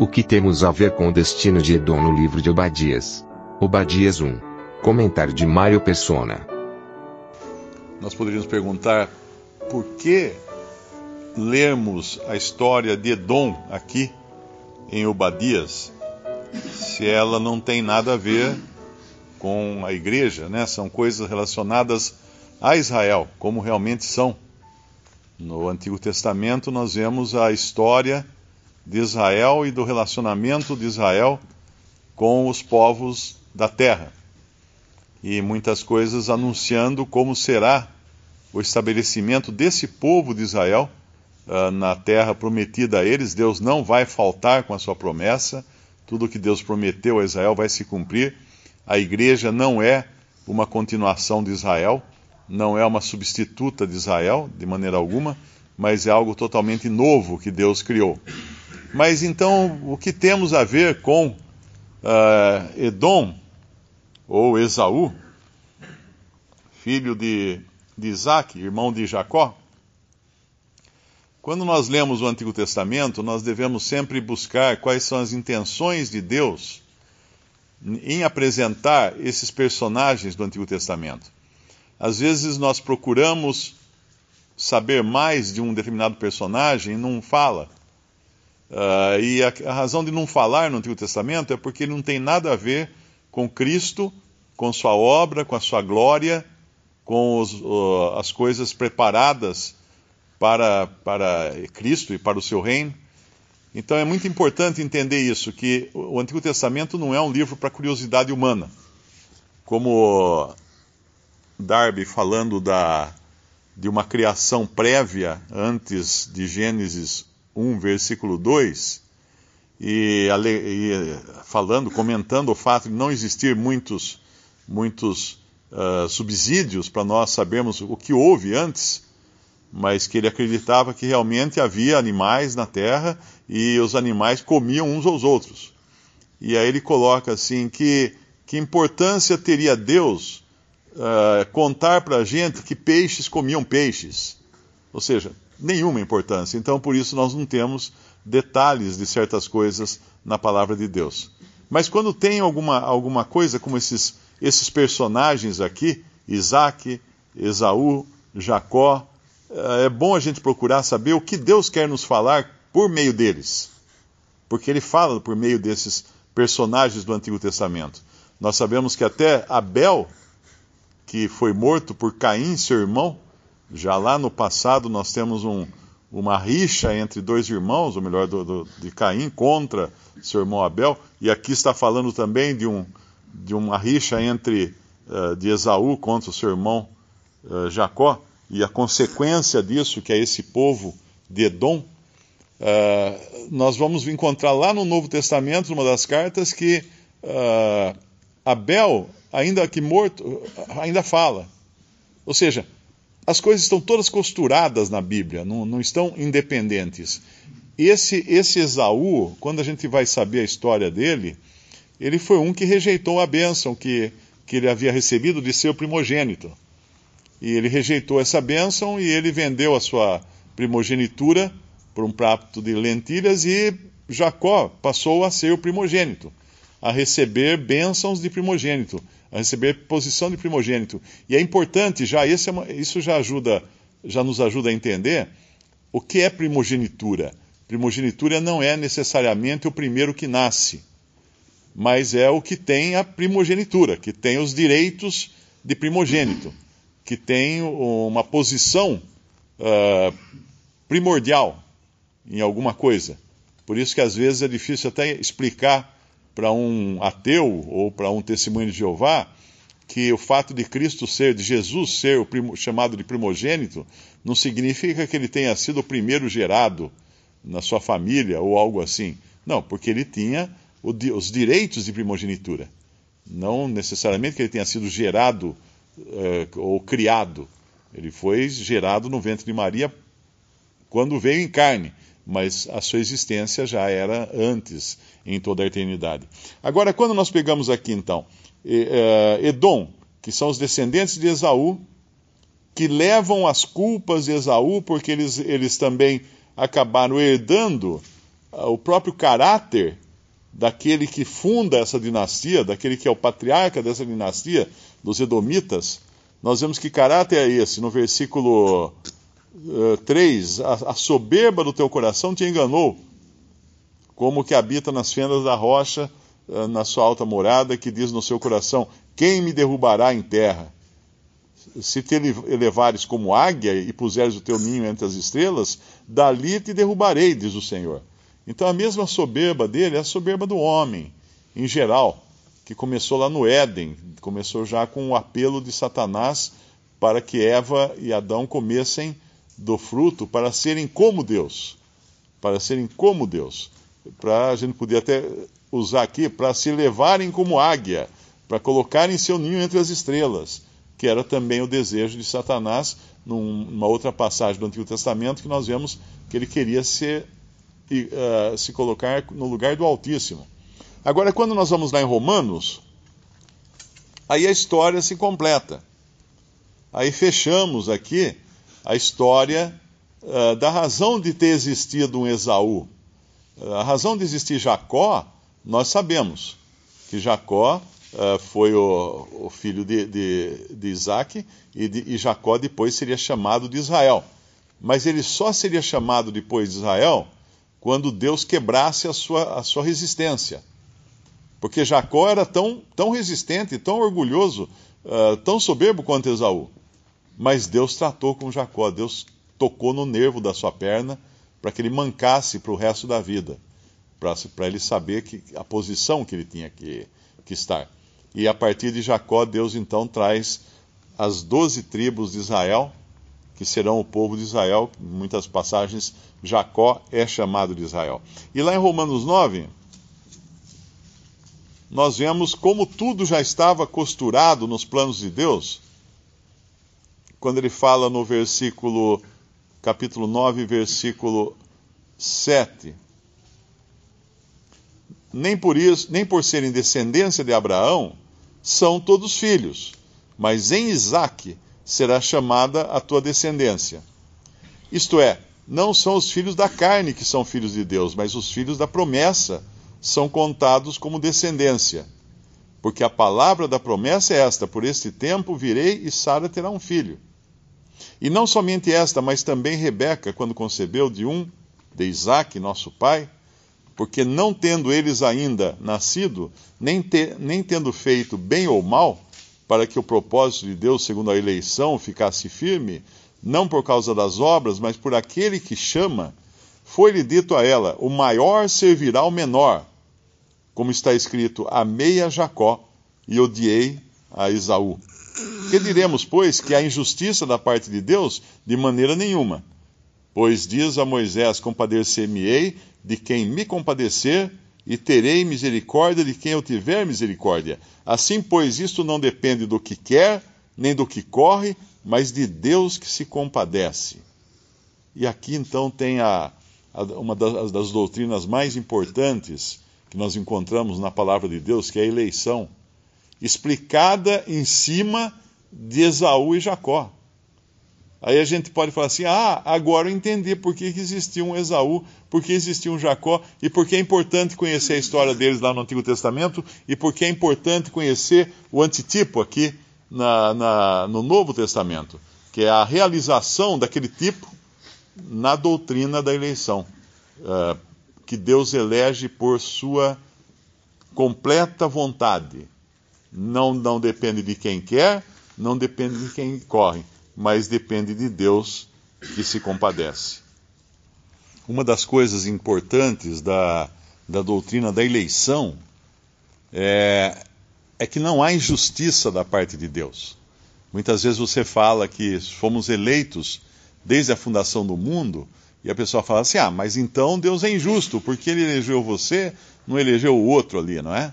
O que temos a ver com o destino de Edom no livro de Obadias? Obadias 1. Comentário de Mário Persona. Nós poderíamos perguntar por que lermos a história de Edom aqui em Obadias, se ela não tem nada a ver com a igreja, né? São coisas relacionadas a Israel, como realmente são. No Antigo Testamento nós vemos a história de Israel e do relacionamento de Israel com os povos da terra. E muitas coisas anunciando como será o estabelecimento desse povo de Israel uh, na terra prometida a eles. Deus não vai faltar com a sua promessa. Tudo que Deus prometeu a Israel vai se cumprir. A igreja não é uma continuação de Israel, não é uma substituta de Israel, de maneira alguma, mas é algo totalmente novo que Deus criou. Mas então, o que temos a ver com uh, Edom, ou Esaú, filho de, de Isaac, irmão de Jacó? Quando nós lemos o Antigo Testamento, nós devemos sempre buscar quais são as intenções de Deus em apresentar esses personagens do Antigo Testamento. Às vezes nós procuramos saber mais de um determinado personagem e não fala. Uh, e a, a, razão de não falar no Antigo Testamento é porque ele não tem nada a ver com Cristo, com sua obra, com a sua glória, com os, uh, as coisas preparadas para, para Cristo e para o seu reino. Então é muito importante entender isso, que o Antigo Testamento não é um livro para curiosidade humana. Como Darby falando da, de uma criação prévia antes de Gênesis 1, versículo 2, e, e, falando, comentando o fato de não existir muitos, muitos uh, subsídios para nós sabermos o que houve antes, mas que ele acreditava que realmente havia animais na terra e os animais comiam uns aos outros. E aí ele coloca assim que que importância teria Deus uh, contar para a gente que peixes comiam peixes? Ou seja, nenhuma importância. Então, por isso, nós não temos detalhes de certas coisas na palavra de Deus. Mas quando tem alguma, alguma coisa como esses, esses personagens aqui, Isaac, Esaú, Jacó, é bom a gente procurar saber o que Deus quer nos falar por meio deles. Porque ele fala por meio desses personagens do Antigo Testamento. Nós sabemos que até Abel, que foi morto por Caim, seu irmão, já lá no passado nós temos um, uma rixa entre dois irmãos, ou melhor, do, do, de Caim contra seu irmão Abel, e aqui está falando também de, um, de uma rixa entre uh, de Esaú contra o seu irmão uh, Jacó, e a consequência disso, que é esse povo de Edom, uh, nós vamos encontrar lá no Novo Testamento, numa das cartas, que Abel, ainda que morto, ainda fala. Ou seja, as coisas estão todas costuradas na Bíblia, não, não estão independentes. Esse, esse Esaú, quando a gente vai saber a história dele, ele foi um que rejeitou a bênção que, que ele havia recebido de ser o primogênito. E ele rejeitou essa bênção e ele vendeu a sua primogenitura por um prato de lentilhas e Jacó passou a ser o primogênito, a receber bênçãos de primogênito a receber posição de primogênito. E é importante, já é uma, isso já ajuda, já nos ajuda a entender o que é primogenitura. Primogenitura não é necessariamente o primeiro que nasce, mas é o que tem a primogenitura, que tem os direitos de primogênito, que tem uma posição uh, primordial em alguma coisa. Por isso que às vezes é difícil até explicar para um ateu ou para um testemunho de Jeová que o fato de Cristo ser, de Jesus ser o primo, chamado de primogênito, não significa que ele tenha sido o primeiro gerado na sua família ou algo assim. Não, porque ele tinha os direitos de primogenitura. Não necessariamente que ele tenha sido gerado uh, ou criado. Ele foi gerado no ventre de Maria quando veio em carne, mas a sua existência já era antes, em toda a eternidade. Agora, quando nós pegamos aqui então uh, Edom, que são os descendentes de Esaú, que levam as culpas de Esaú, porque eles, eles também acabaram herdando uh, o próprio caráter daquele que funda essa dinastia, daquele que é o patriarca dessa dinastia, dos Edomitas, nós vemos que caráter é esse. No versículo uh, 3, a, a soberba do teu coração te enganou, como que habita nas fendas da rocha, uh, na sua alta morada, que diz no seu coração: Quem me derrubará em terra? Se te elevares como águia e puseres o teu ninho entre as estrelas, dali te derrubarei, diz o Senhor. Então a mesma soberba dele é a soberba do homem, em geral, que começou lá no Éden, começou já com o apelo de Satanás para que Eva e Adão comessem do fruto para serem como Deus. Para serem como Deus. Para a gente podia até usar aqui para se levarem como águia, para colocarem seu ninho entre as estrelas, que era também o desejo de Satanás, numa outra passagem do Antigo Testamento, que nós vemos que ele queria ser uh, se colocar no lugar do Altíssimo. Agora, quando nós vamos lá em Romanos, aí a história se completa. Aí fechamos aqui a história uh, da razão de ter existido um Esaú. A razão de existir Jacó, nós sabemos que Jacó uh, foi o, o, filho de, de, de Isaac e, de, e Jacó depois seria chamado de Israel. Mas ele só seria chamado depois de Israel quando Deus quebrasse a sua, a sua resistência. Porque Jacó era tão, tão resistente, tão orgulhoso, uh, tão soberbo quanto Esaú. Mas Deus tratou com Jacó, Deus tocou no nervo da sua perna para que ele mancasse para o resto da vida, para ele saber que, a posição que ele tinha que, que estar. E a partir de Jacó, Deus então traz as doze tribos de Israel que serão o povo de Israel. Em muitas passagens, Jacó é chamado de Israel. E lá em Romanos 9, nós vemos como tudo já estava costurado nos planos de Deus. Quando ele fala no versículo, capítulo 9, versículo 7. Nem por isso, nem por serem descendência de Abraão, são todos filhos, mas em Isaque será chamada a tua descendência. Isto é, não são os filhos da carne que são filhos de Deus, mas os filhos da promessa são contados como descendência. Porque a palavra da promessa é esta: por este tempo virei e Sara terá um filho. E não somente esta, mas também Rebeca, quando concebeu de um, de Isaque, nosso pai, porque não tendo eles ainda nascido, nem, te, nem tendo feito bem ou mal, para que o propósito de Deus, segundo a eleição, ficasse firme, não por causa das obras, mas por aquele que chama, foi-lhe dito a ela: o maior servirá ao menor. Como está escrito: amei a Jacó e odiei a Esaú. Que diremos, pois, que há injustiça da parte de Deus? De maneira nenhuma. Pois diz a Moisés: Compadecer-me-ei de quem me compadecer, e terei misericórdia de quem eu tiver misericórdia. Assim, pois, isto não depende do que quer, nem do que corre, mas de Deus que se compadece. E aqui então tem a, a, uma das, das doutrinas mais importantes que nós encontramos na palavra de Deus, que é a eleição, explicada em cima de Esaú e Jacó. Aí a gente pode falar assim: ah, agora eu entendi por que, existia um Esaú, por que existia um Jacó, e por que é importante conhecer a história deles lá no Antigo Testamento, e por que é importante conhecer o antitipo aqui na, na, no Novo Testamento, que é a realização daquele tipo na doutrina da eleição, uh, que Deus elege por sua completa vontade. Não, não depende de quem quer, não depende de quem corre mas depende de Deus que se compadece. Uma das coisas importantes da, da doutrina da eleição é, é que não há injustiça da parte de Deus. Muitas vezes você fala que fomos eleitos desde a fundação do mundo, e a pessoa fala assim: ah, mas então Deus é injusto, porque ele elegeu você, não elegeu o outro ali, não é?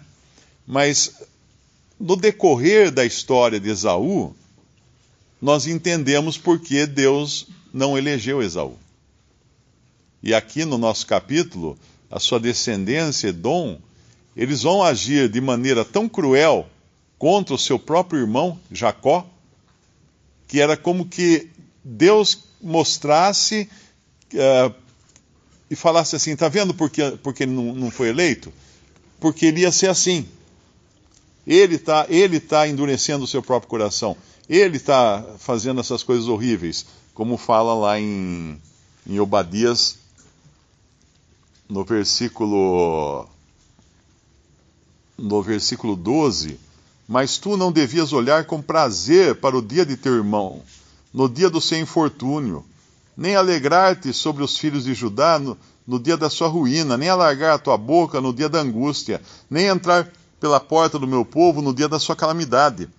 Mas no decorrer da história de Esaú, nós entendemos por que Deus não elegeu Esaú. E aqui no nosso capítulo, a sua descendência, Edom, eles vão agir de maneira tão cruel contra o seu próprio irmão, Jacó, que era como que Deus mostrasse uh, e falasse assim: está vendo por que, porque ele não, não foi eleito? Porque ele ia ser assim. Ele está ele tá endurecendo o seu próprio coração. Ele está fazendo essas coisas horríveis, como fala lá em, em Obadias, no versículo, no versículo 12. Mas tu não devias olhar com prazer para o dia de teu irmão, no dia do seu infortúnio, nem alegrar-te sobre os filhos de Judá no, no dia da sua ruína, nem alargar a tua boca no dia da angústia, nem entrar pela porta do meu povo no dia da sua calamidade.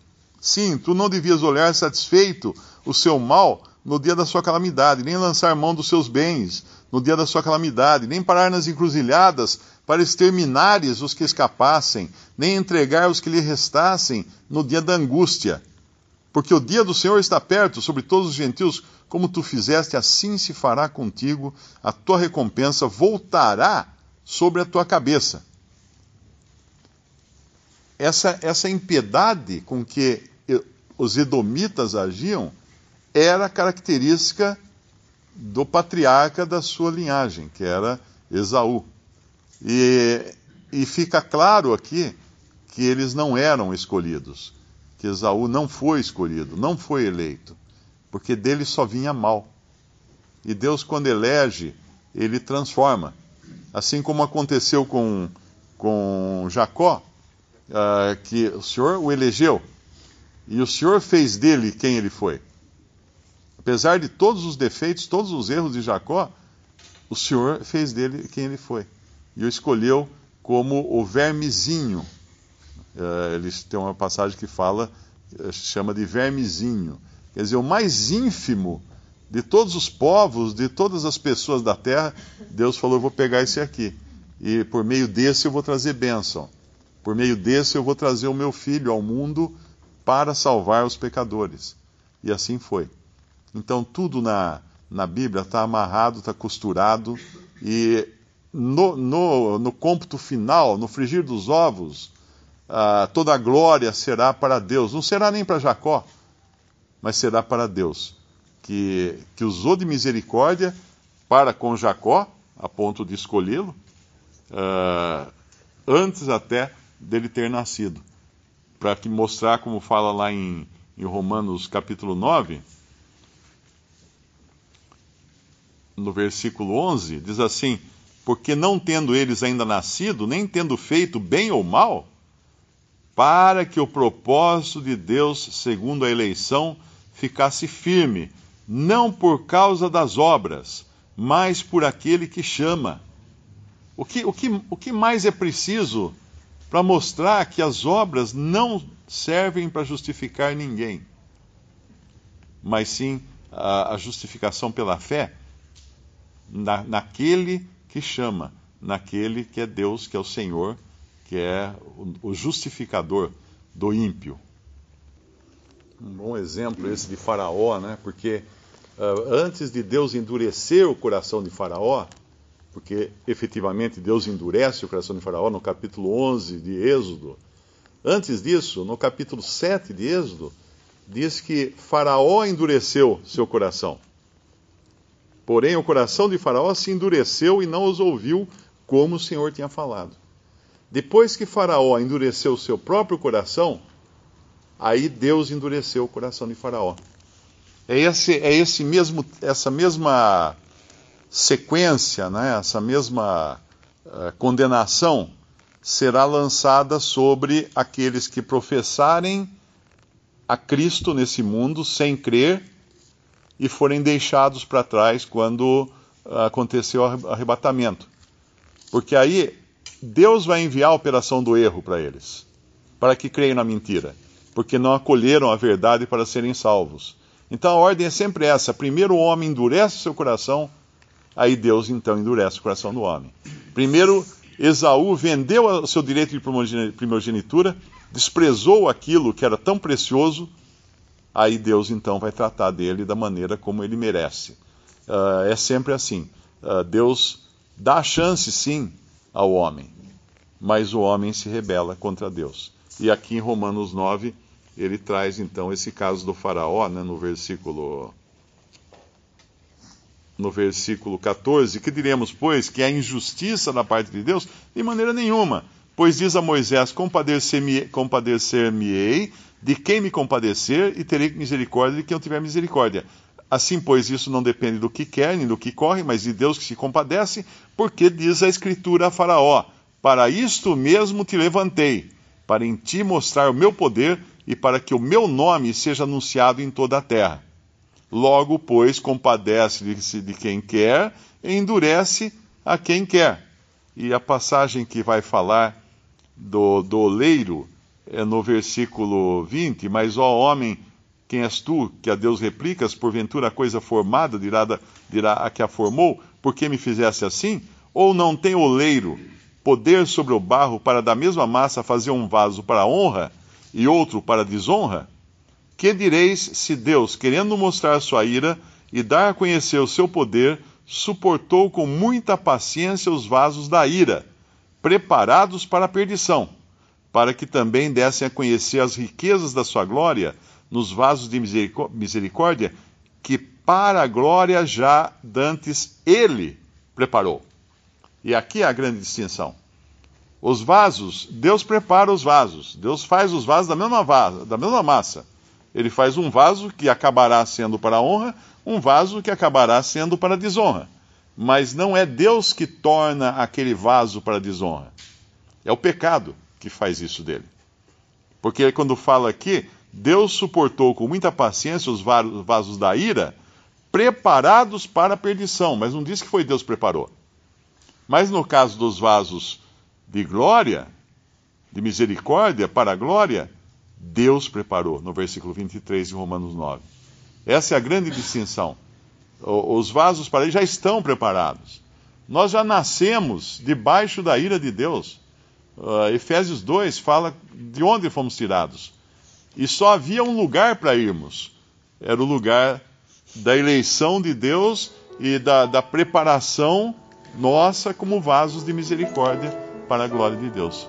Sim, tu não devias olhar satisfeito o seu mal no dia da sua calamidade, nem lançar mão dos seus bens no dia da sua calamidade, nem parar nas encruzilhadas para exterminares os que escapassem, nem entregar os que lhe restassem no dia da angústia. Porque o dia do Senhor está perto sobre todos os gentios, como tu fizeste, assim se fará contigo, a tua recompensa voltará sobre a tua cabeça. Essa, essa impiedade com que os edomitas agiam era característica do patriarca da sua linhagem, que era Esaú. E, e fica claro aqui que eles não eram escolhidos, que Esaú não foi escolhido, não foi eleito, porque dele só vinha mal. E Deus, quando elege, ele transforma. Assim como aconteceu com, com Jacó, uh, que o Senhor o elegeu, e o Senhor fez dele quem ele foi. Apesar de todos os defeitos, todos os erros de Jacó, o Senhor fez dele quem ele foi e o escolheu como o vermezinho. Uh, eles têm uma passagem que fala, uh, chama de vermezinho. Quer dizer, o mais ínfimo de todos os povos, de todas as pessoas da terra, Deus falou: Eu vou pegar esse aqui. E por meio desse eu vou trazer bênção. Por meio desse eu vou trazer o meu filho ao mundo para salvar os pecadores. E assim foi. Então tudo na, na Bíblia está amarrado, está costurado, e no, no, no cômputo final, no frigir dos ovos, uh, toda a glória será para Deus. Não será nem para Jacó, mas será para Deus, que, que usou de misericórdia para com Jacó, a ponto de escolhê-lo, uh, antes até dele ter nascido. Para que mostrar, como fala lá em, em Romanos capítulo 9, no versículo 11, diz assim: porque não tendo eles ainda nascido, nem tendo feito bem ou mal, para que o propósito de Deus, segundo a eleição, ficasse firme, não por causa das obras, mas por aquele que chama. O que, o que, o que mais é preciso para mostrar que as obras não servem para justificar ninguém, mas sim a, a justificação pela fé na, naquele que chama naquele que é Deus, que é o Senhor, que é o justificador do ímpio. Um bom exemplo esse de Faraó, né? Porque uh, antes de Deus endurecer o coração de Faraó, porque efetivamente Deus endurece o coração de Faraó no capítulo 11 de Êxodo, antes disso, no capítulo 7 de Êxodo, diz que Faraó endureceu seu coração. Porém, o coração de Faraó se endureceu e não os ouviu, como o Senhor tinha falado. Depois que Faraó endureceu seu próprio coração, aí Deus endureceu o coração de Faraó. É, esse, é esse mesmo, essa mesma sequência, né, essa mesma uh, condenação será lançada sobre aqueles que professarem a Cristo nesse mundo sem crer e forem deixados para trás quando aconteceu o arrebatamento. Porque aí Deus vai enviar a operação do erro para eles. para que creiam na mentira, porque não acolheram a verdade para serem salvos. Então a ordem é sempre essa: primeiro o homem endurece seu coração, aí Deus então endurece o coração do homem. Primeiro, Esaú vendeu o seu direito de primogenitura, desprezou aquilo que era tão precioso, aí Deus então vai tratar dele da maneira como ele merece. Uh, é sempre assim. Uh, Deus dá chance, sim, ao homem, mas o homem se rebela contra Deus. E aqui em Romanos 9, ele traz então esse caso do faraó, né, no versículo no versículo 14, que diremos, pois, que é injustiça da parte de Deus? De maneira nenhuma. Pois diz a Moisés: Compadecer-me-ei compadecer de quem me compadecer, e terei misericórdia de quem eu tiver misericórdia. Assim, pois, isso não depende do que quer, nem do que corre, mas de Deus que se compadece, porque diz a Escritura a Faraó: Para isto mesmo te levantei, para em ti mostrar o meu poder e para que o meu nome seja anunciado em toda a terra. Logo, pois, compadece-se de quem quer e endurece a quem quer. E a passagem que vai falar do, do oleiro é no versículo 20: Mas, ó homem, quem és tu, que a Deus replicas, porventura a coisa formada dirá, dirá a que a formou, por que me fizesse assim? Ou não tem oleiro poder sobre o barro para da mesma massa fazer um vaso para honra e outro para desonra? Que direis se Deus, querendo mostrar sua ira e dar a conhecer o seu poder, suportou com muita paciência os vasos da ira, preparados para a perdição, para que também dessem a conhecer as riquezas da sua glória nos vasos de misericórdia, que para a glória já dantes ele preparou. E aqui é a grande distinção. Os vasos, Deus prepara os vasos, Deus faz os vasos da mesma, vasa, da mesma massa ele faz um vaso que acabará sendo para honra, um vaso que acabará sendo para desonra. Mas não é Deus que torna aquele vaso para desonra. É o pecado que faz isso dele. Porque quando fala aqui, Deus suportou com muita paciência os vasos da ira, preparados para a perdição, mas não diz que foi Deus que preparou. Mas no caso dos vasos de glória, de misericórdia para a glória, Deus preparou, no versículo 23 de Romanos 9. Essa é a grande distinção. Os vasos para ele já estão preparados. Nós já nascemos debaixo da ira de Deus. Uh, Efésios 2 fala de onde fomos tirados. E só havia um lugar para irmos. Era o lugar da eleição de Deus e da, da preparação nossa como vasos de misericórdia para a glória de Deus.